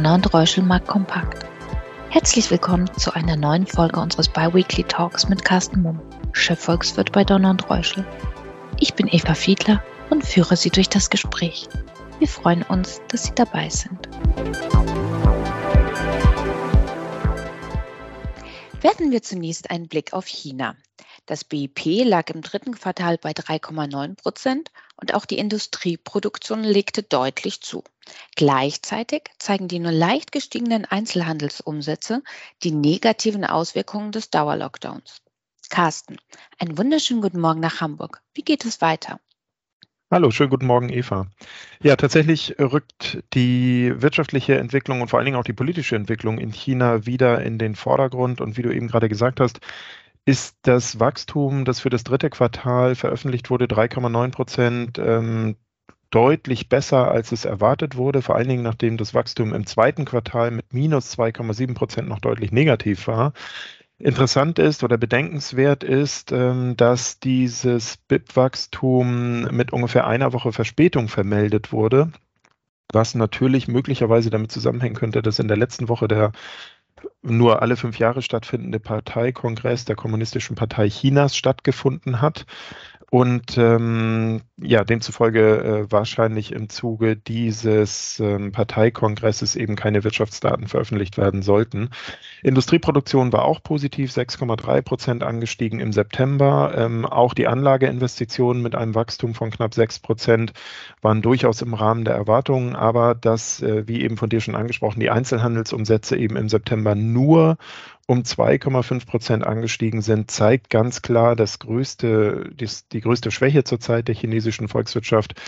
Donner und Reuschel Markt Kompakt. Herzlich willkommen zu einer neuen Folge unseres Biweekly Talks mit Carsten Mumm, Chefvolkswirt bei Donner und Reuschel. Ich bin Eva Fiedler und führe Sie durch das Gespräch. Wir freuen uns, dass Sie dabei sind. Werfen wir zunächst einen Blick auf China. Das BIP lag im dritten Quartal bei 3,9 Prozent und auch die Industrieproduktion legte deutlich zu. Gleichzeitig zeigen die nur leicht gestiegenen Einzelhandelsumsätze die negativen Auswirkungen des Dauerlockdowns. Carsten, einen wunderschönen guten Morgen nach Hamburg. Wie geht es weiter? Hallo, schönen guten Morgen, Eva. Ja, tatsächlich rückt die wirtschaftliche Entwicklung und vor allen Dingen auch die politische Entwicklung in China wieder in den Vordergrund. Und wie du eben gerade gesagt hast, ist das Wachstum, das für das dritte Quartal veröffentlicht wurde, 3,9 Prozent, ähm, deutlich besser, als es erwartet wurde, vor allen Dingen nachdem das Wachstum im zweiten Quartal mit minus 2,7 Prozent noch deutlich negativ war. Interessant ist oder bedenkenswert ist, ähm, dass dieses BIP-Wachstum mit ungefähr einer Woche Verspätung vermeldet wurde, was natürlich möglicherweise damit zusammenhängen könnte, dass in der letzten Woche der nur alle fünf Jahre stattfindende Parteikongress der Kommunistischen Partei Chinas stattgefunden hat und ähm, ja, demzufolge äh, wahrscheinlich im Zuge dieses ähm, Parteikongresses eben keine Wirtschaftsdaten veröffentlicht werden sollten. Industrieproduktion war auch positiv, 6,3 Prozent angestiegen im September. Ähm, auch die Anlageinvestitionen mit einem Wachstum von knapp 6 Prozent waren durchaus im Rahmen der Erwartungen, aber das, äh, wie eben von dir schon angesprochen, die Einzelhandelsumsätze eben im September nur um 2,5 Prozent angestiegen sind, zeigt ganz klar das größte, die, die größte Schwäche zurzeit der chinesischen Volkswirtschaft.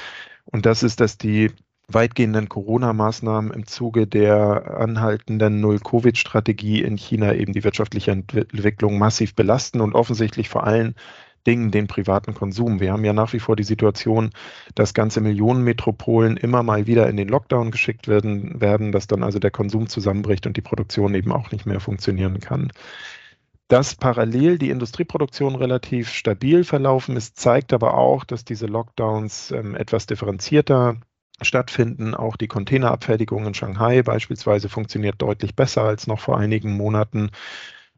Und das ist, dass die weitgehenden Corona-Maßnahmen im Zuge der anhaltenden Null-Covid-Strategie in China eben die wirtschaftliche Entwicklung massiv belasten und offensichtlich vor allem Dingen den privaten Konsum. Wir haben ja nach wie vor die Situation, dass ganze Millionenmetropolen immer mal wieder in den Lockdown geschickt werden, werden, dass dann also der Konsum zusammenbricht und die Produktion eben auch nicht mehr funktionieren kann. Dass parallel die Industrieproduktion relativ stabil verlaufen ist, zeigt aber auch, dass diese Lockdowns ähm, etwas differenzierter stattfinden. Auch die Containerabfertigung in Shanghai beispielsweise funktioniert deutlich besser als noch vor einigen Monaten.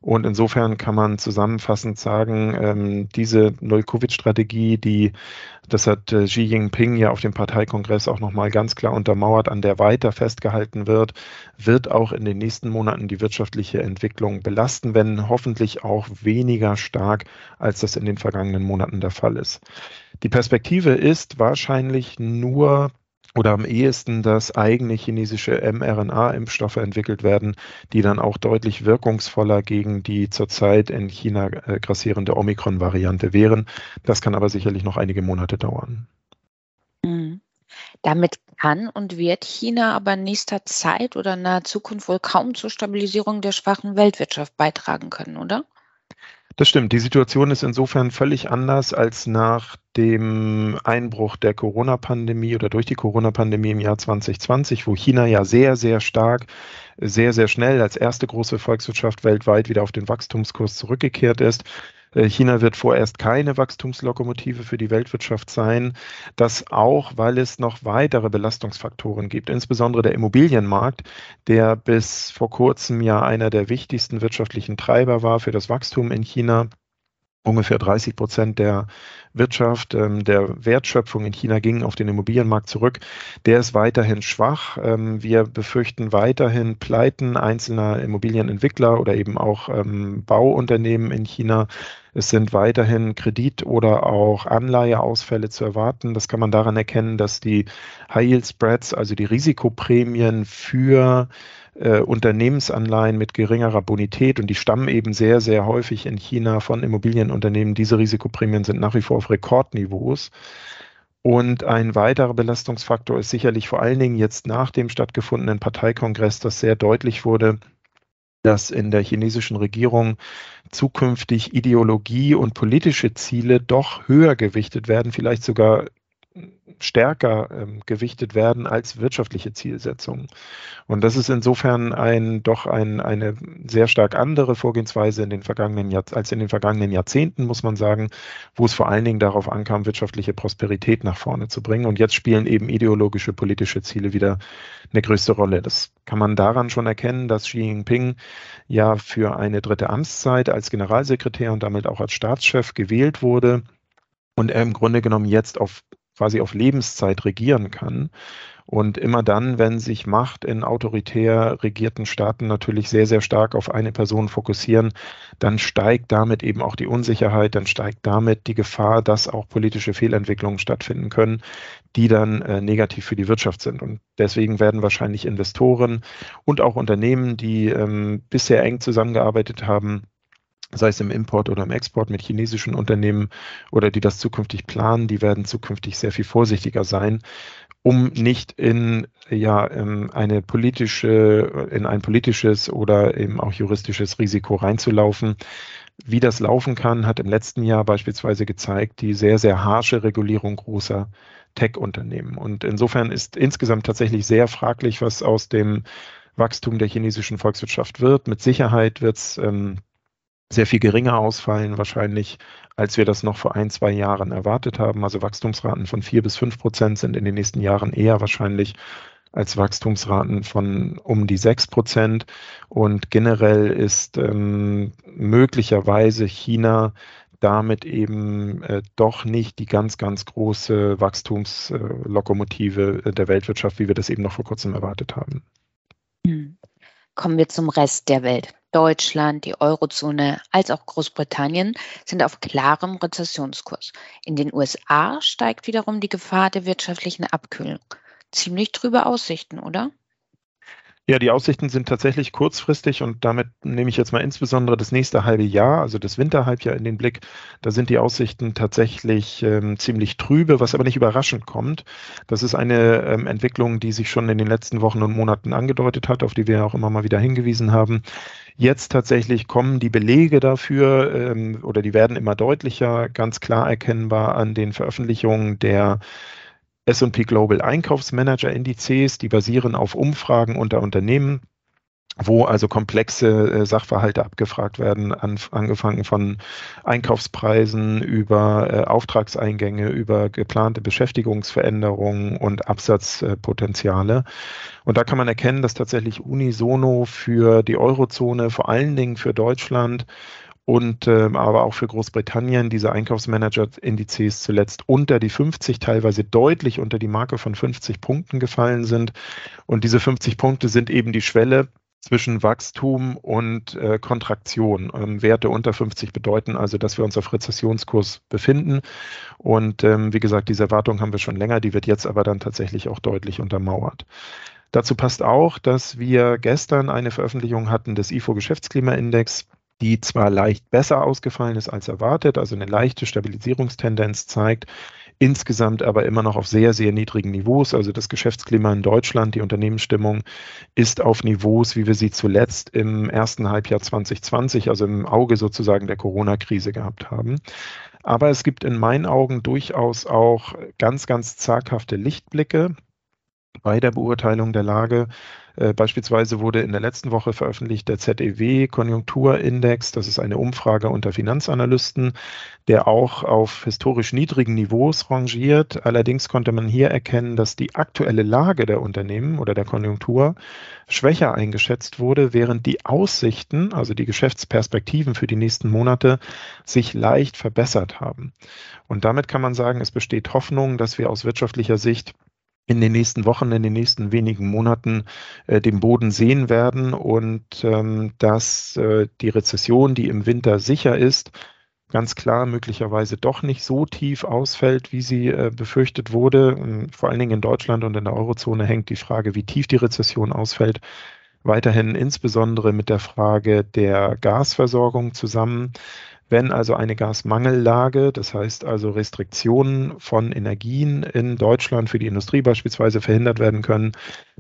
Und insofern kann man zusammenfassend sagen, ähm, diese Null-Covid-Strategie, die, das hat äh, Xi Jinping ja auf dem Parteikongress auch nochmal ganz klar untermauert, an der weiter festgehalten wird, wird auch in den nächsten Monaten die wirtschaftliche Entwicklung belasten, wenn hoffentlich auch weniger stark, als das in den vergangenen Monaten der Fall ist. Die Perspektive ist wahrscheinlich nur oder am ehesten, dass eigene chinesische mRNA-Impfstoffe entwickelt werden, die dann auch deutlich wirkungsvoller gegen die zurzeit in China äh, grassierende Omikron-Variante wären. Das kann aber sicherlich noch einige Monate dauern. Mhm. Damit kann und wird China aber in nächster Zeit oder naher Zukunft wohl kaum zur Stabilisierung der schwachen Weltwirtschaft beitragen können, oder? Das stimmt. Die Situation ist insofern völlig anders als nach dem Einbruch der Corona-Pandemie oder durch die Corona-Pandemie im Jahr 2020, wo China ja sehr, sehr stark, sehr, sehr schnell als erste große Volkswirtschaft weltweit wieder auf den Wachstumskurs zurückgekehrt ist. Äh, China wird vorerst keine Wachstumslokomotive für die Weltwirtschaft sein. Das auch, weil es noch weitere Belastungsfaktoren gibt, insbesondere der Immobilienmarkt, der bis vor kurzem ja einer der wichtigsten wirtschaftlichen Treiber war für das Wachstum in China ungefähr 30 Prozent der Wirtschaft, ähm, der Wertschöpfung in China gingen auf den Immobilienmarkt zurück. Der ist weiterhin schwach. Ähm, wir befürchten weiterhin Pleiten einzelner Immobilienentwickler oder eben auch ähm, Bauunternehmen in China. Es sind weiterhin Kredit- oder auch Anleiheausfälle zu erwarten. Das kann man daran erkennen, dass die High Yield Spreads, also die Risikoprämien für äh, Unternehmensanleihen mit geringerer Bonität und die stammen eben sehr, sehr häufig in China von Immobilienunternehmen. Diese Risikoprämien sind nach wie vor auf Rekordniveaus. Und ein weiterer Belastungsfaktor ist sicherlich vor allen Dingen jetzt nach dem stattgefundenen Parteikongress, dass sehr deutlich wurde, dass in der chinesischen Regierung zukünftig Ideologie und politische Ziele doch höher gewichtet werden, vielleicht sogar stärker ähm, gewichtet werden als wirtschaftliche Zielsetzungen. Und das ist insofern ein doch ein, eine sehr stark andere Vorgehensweise in den vergangenen Jahr, als in den vergangenen Jahrzehnten, muss man sagen, wo es vor allen Dingen darauf ankam, wirtschaftliche Prosperität nach vorne zu bringen. Und jetzt spielen eben ideologische, politische Ziele wieder eine größte Rolle. Das kann man daran schon erkennen, dass Xi Jinping ja für eine dritte Amtszeit als Generalsekretär und damit auch als Staatschef gewählt wurde und er im Grunde genommen jetzt auf quasi auf Lebenszeit regieren kann. Und immer dann, wenn sich Macht in autoritär regierten Staaten natürlich sehr, sehr stark auf eine Person fokussieren, dann steigt damit eben auch die Unsicherheit, dann steigt damit die Gefahr, dass auch politische Fehlentwicklungen stattfinden können, die dann äh, negativ für die Wirtschaft sind. Und deswegen werden wahrscheinlich Investoren und auch Unternehmen, die ähm, bisher eng zusammengearbeitet haben, sei es im Import oder im Export mit chinesischen Unternehmen oder die das zukünftig planen, die werden zukünftig sehr viel vorsichtiger sein, um nicht in ja ähm, eine politische, in ein politisches oder eben auch juristisches Risiko reinzulaufen. Wie das laufen kann, hat im letzten Jahr beispielsweise gezeigt, die sehr, sehr harsche Regulierung großer Tech-Unternehmen. Und insofern ist insgesamt tatsächlich sehr fraglich, was aus dem Wachstum der chinesischen Volkswirtschaft wird. Mit Sicherheit wird es ähm, sehr viel geringer ausfallen, wahrscheinlich, als wir das noch vor ein, zwei Jahren erwartet haben. Also Wachstumsraten von vier bis fünf Prozent sind in den nächsten Jahren eher wahrscheinlich als Wachstumsraten von um die sechs Prozent. Und generell ist ähm, möglicherweise China damit eben äh, doch nicht die ganz, ganz große Wachstumslokomotive äh, der Weltwirtschaft, wie wir das eben noch vor kurzem erwartet haben. Kommen wir zum Rest der Welt. Deutschland, die Eurozone als auch Großbritannien sind auf klarem Rezessionskurs. In den USA steigt wiederum die Gefahr der wirtschaftlichen Abkühlung. Ziemlich trübe Aussichten, oder? Ja, die Aussichten sind tatsächlich kurzfristig und damit nehme ich jetzt mal insbesondere das nächste halbe Jahr, also das Winterhalbjahr in den Blick. Da sind die Aussichten tatsächlich ähm, ziemlich trübe, was aber nicht überraschend kommt. Das ist eine ähm, Entwicklung, die sich schon in den letzten Wochen und Monaten angedeutet hat, auf die wir auch immer mal wieder hingewiesen haben. Jetzt tatsächlich kommen die Belege dafür ähm, oder die werden immer deutlicher, ganz klar erkennbar an den Veröffentlichungen der S&P Global Einkaufsmanager Indizes, die basieren auf Umfragen unter Unternehmen, wo also komplexe äh, Sachverhalte abgefragt werden, an, angefangen von Einkaufspreisen über äh, Auftragseingänge, über geplante Beschäftigungsveränderungen und Absatzpotenziale. und da kann man erkennen, dass tatsächlich unisono für die Eurozone, vor allen Dingen für Deutschland, und äh, aber auch für Großbritannien diese Einkaufsmanager-Indizes zuletzt unter die 50, teilweise deutlich unter die Marke von 50 Punkten gefallen sind. Und diese 50 Punkte sind eben die Schwelle zwischen Wachstum und äh, Kontraktion. Ähm, Werte unter 50 bedeuten also, dass wir uns auf Rezessionskurs befinden. Und ähm, wie gesagt, diese Erwartung haben wir schon länger, die wird jetzt aber dann tatsächlich auch deutlich untermauert. Dazu passt auch, dass wir gestern eine Veröffentlichung hatten des IFO-Geschäftsklimaindex die zwar leicht besser ausgefallen ist als erwartet, also eine leichte Stabilisierungstendenz zeigt, insgesamt aber immer noch auf sehr, sehr niedrigen Niveaus. Also das Geschäftsklima in Deutschland, die Unternehmensstimmung ist auf Niveaus, wie wir sie zuletzt im ersten Halbjahr 2020, also im Auge sozusagen der Corona-Krise gehabt haben. Aber es gibt in meinen Augen durchaus auch ganz, ganz zaghafte Lichtblicke bei der Beurteilung der Lage. Äh, beispielsweise wurde in der letzten Woche veröffentlicht der ZEW Konjunkturindex. Das ist eine Umfrage unter Finanzanalysten, der auch auf historisch niedrigen Niveaus rangiert. Allerdings konnte man hier erkennen, dass die aktuelle Lage der Unternehmen oder der Konjunktur schwächer eingeschätzt wurde, während die Aussichten, also die Geschäftsperspektiven für die nächsten Monate, sich leicht verbessert haben. Und damit kann man sagen, es besteht Hoffnung, dass wir aus wirtschaftlicher Sicht in den nächsten Wochen, in den nächsten wenigen Monaten äh, den Boden sehen werden und ähm, dass äh, die Rezession, die im Winter sicher ist, ganz klar möglicherweise doch nicht so tief ausfällt, wie sie äh, befürchtet wurde. Ähm, vor allen Dingen in Deutschland und in der Eurozone hängt die Frage, wie tief die Rezession ausfällt, weiterhin insbesondere mit der Frage der Gasversorgung zusammen. Wenn also eine Gasmangellage, das heißt also Restriktionen von Energien in Deutschland für die Industrie beispielsweise verhindert werden können,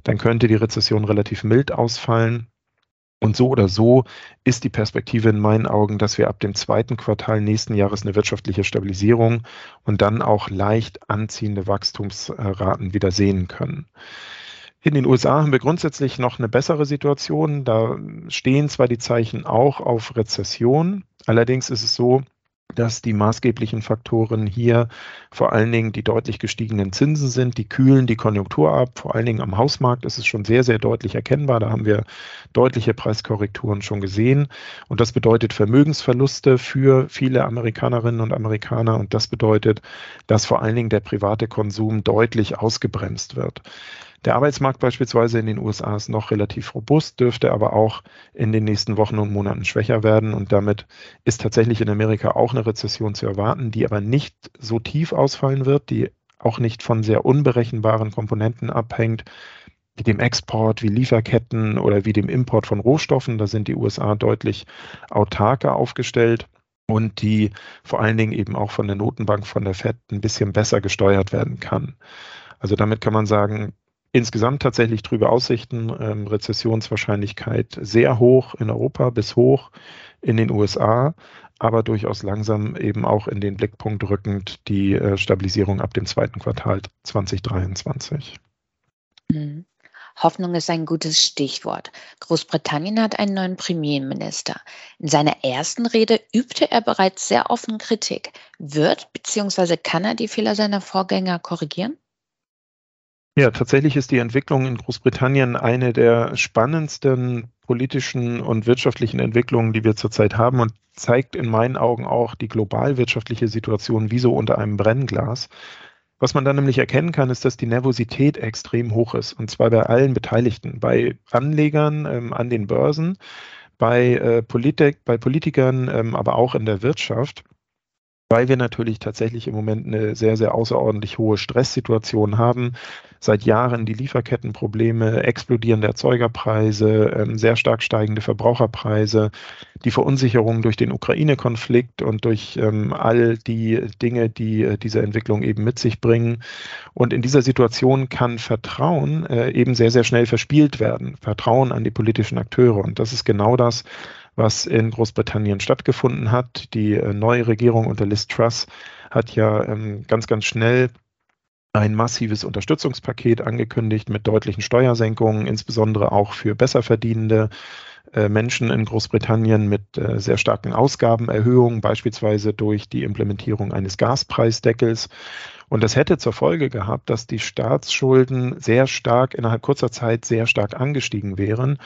dann könnte die Rezession relativ mild ausfallen. Und so oder so ist die Perspektive in meinen Augen, dass wir ab dem zweiten Quartal nächsten Jahres eine wirtschaftliche Stabilisierung und dann auch leicht anziehende Wachstumsraten wieder sehen können. In den USA haben wir grundsätzlich noch eine bessere Situation. Da stehen zwar die Zeichen auch auf Rezession, allerdings ist es so, dass die maßgeblichen Faktoren hier vor allen Dingen die deutlich gestiegenen Zinsen sind, die kühlen die Konjunktur ab. Vor allen Dingen am Hausmarkt ist es schon sehr, sehr deutlich erkennbar. Da haben wir deutliche Preiskorrekturen schon gesehen. Und das bedeutet Vermögensverluste für viele Amerikanerinnen und Amerikaner. Und das bedeutet, dass vor allen Dingen der private Konsum deutlich ausgebremst wird. Der Arbeitsmarkt beispielsweise in den USA ist noch relativ robust, dürfte aber auch in den nächsten Wochen und Monaten schwächer werden. Und damit ist tatsächlich in Amerika auch eine Rezession zu erwarten, die aber nicht so tief ausfallen wird, die auch nicht von sehr unberechenbaren Komponenten abhängt, wie dem Export, wie Lieferketten oder wie dem Import von Rohstoffen. Da sind die USA deutlich autarker aufgestellt und die vor allen Dingen eben auch von der Notenbank, von der Fed ein bisschen besser gesteuert werden kann. Also damit kann man sagen, insgesamt tatsächlich trübe Aussichten, ähm, Rezessionswahrscheinlichkeit sehr hoch in Europa bis hoch in den USA, aber durchaus langsam eben auch in den Blickpunkt rückend die äh, Stabilisierung ab dem zweiten Quartal 2023. Mhm. Hoffnung ist ein gutes Stichwort. Großbritannien hat einen neuen Premierminister. In seiner ersten Rede übte er bereits sehr offen Kritik. Wird bzw. kann er die Fehler seiner Vorgänger korrigieren? Ja, tatsächlich ist die Entwicklung in Großbritannien eine der spannendsten politischen und wirtschaftlichen Entwicklungen, die wir zurzeit haben und zeigt in meinen Augen auch die globalwirtschaftliche Situation wie so unter einem Brennglas. Was man dann nämlich erkennen kann, ist, dass die Nervosität extrem hoch ist und zwar bei allen Beteiligten, bei Anlegern ähm, an den Börsen, bei, äh, Politik, bei Politikern, ähm, aber auch in der Wirtschaft weil wir natürlich tatsächlich im Moment eine sehr, sehr außerordentlich hohe Stresssituation haben. Seit Jahren die Lieferkettenprobleme, explodierende Erzeugerpreise, ähm, sehr stark steigende Verbraucherpreise, die Verunsicherung durch den Ukraine-Konflikt und durch ähm, all die Dinge, die äh, diese Entwicklung eben mit sich bringen. Und in dieser Situation kann Vertrauen äh, eben sehr, sehr schnell verspielt werden. Vertrauen an die politischen Akteure. Und das ist genau das, was in Großbritannien stattgefunden hat. Die äh, neue Regierung unter Liz Truss hat ja ähm, ganz, ganz schnell ein massives Unterstützungspaket angekündigt mit deutlichen Steuersenkungen, insbesondere auch für Besserverdienende äh, Menschen in Großbritannien mit äh, sehr starken Ausgabenerhöhungen, beispielsweise durch die Implementierung eines Gaspreisdeckels. Und das hätte zur Folge gehabt, dass die Staatsschulden sehr stark innerhalb kurzer Zeit sehr stark angestiegen wären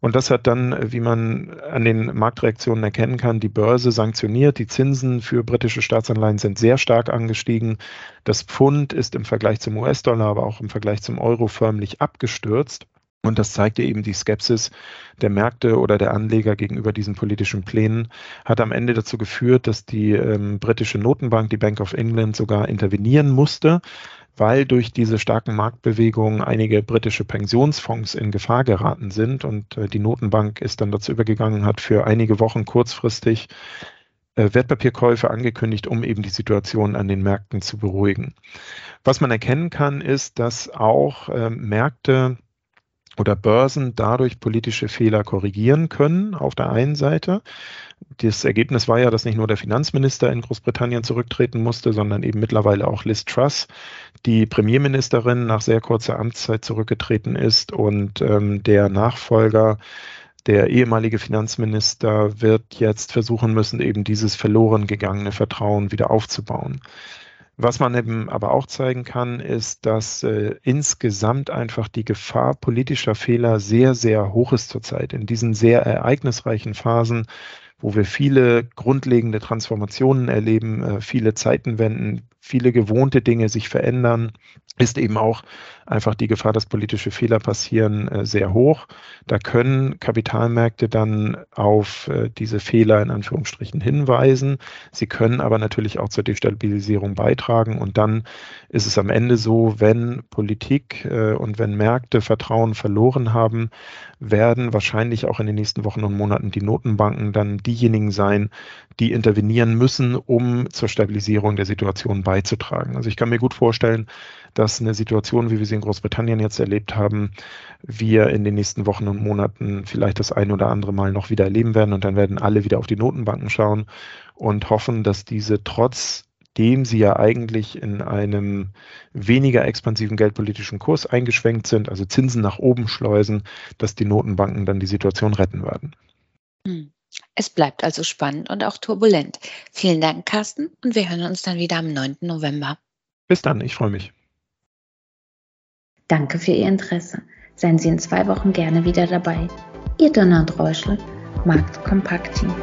und das hat dann, wie man an den Marktreaktionen erkennen kann, die Börse sanktioniert. Die Zinsen für britische Staatsanleihen sind sehr stark angestiegen. Das Pfund ist im Vergleich zum US-Dollar, aber auch im Vergleich zum Euro förmlich abgestürzt. Und das zeigte eben die Skepsis der Märkte oder der Anleger gegenüber diesen politischen Plänen, hat am Ende dazu geführt, dass die ähm, britische Notenbank, die Bank of England, sogar intervenieren musste weil durch diese starken Marktbewegungen einige britische Pensionsfonds in Gefahr geraten sind. Und äh, die Notenbank ist dann dazu übergegangen, hat für einige Wochen kurzfristig äh, Wertpapierkäufe angekündigt, um eben die Situation an den Märkten zu beruhigen. Was man erkennen kann, ist, dass auch äh, Märkte oder Börsen dadurch politische Fehler korrigieren können auf der einen Seite. Das Ergebnis war ja, dass nicht nur der Finanzminister in Großbritannien zurücktreten musste, sondern eben mittlerweile auch Liz Truss, die Premierministerin nach sehr kurzer Amtszeit zurückgetreten ist und ähm, der Nachfolger der ehemalige Finanzminister wird jetzt versuchen müssen, eben dieses verloren gegangene Vertrauen wieder aufzubauen. Was man eben aber auch zeigen kann, ist, dass äh, insgesamt einfach die Gefahr politischer Fehler sehr, sehr hoch ist zurzeit. In diesen sehr ereignisreichen Phasen, wo wir viele grundlegende Transformationen erleben, äh, viele Zeitenwenden, viele gewohnte Dinge sich verändern, ist eben auch einfach die Gefahr, dass politische Fehler passieren, äh, sehr hoch. Da können Kapitalmärkte dann auf äh, diese Fehler in Anführungsstrichen hinweisen. Sie können aber natürlich auch zur Destabilisierung beitragen. Und dann ist es am Ende so, wenn Politik und wenn Märkte Vertrauen verloren haben, werden wahrscheinlich auch in den nächsten Wochen und Monaten die Notenbanken dann diejenigen sein, die intervenieren müssen, um zur Stabilisierung der Situation beizutragen. Also ich kann mir gut vorstellen, dass eine Situation, wie wir sie in Großbritannien jetzt erlebt haben, wir in den nächsten Wochen und Monaten vielleicht das ein oder andere Mal noch wieder erleben werden und dann werden alle wieder auf die Notenbanken schauen und hoffen, dass diese trotzdem sie ja eigentlich in einem weniger expansiven geldpolitischen Kurs eingeschwenkt sind, also Zinsen nach oben schleusen, dass die Notenbanken dann die Situation retten werden. Hm. Es bleibt also spannend und auch turbulent. Vielen Dank, Carsten, und wir hören uns dann wieder am 9. November. Bis dann, ich freue mich. Danke für Ihr Interesse. Seien Sie in zwei Wochen gerne wieder dabei. Ihr Donald Reuschel, Markt Kompakt Team.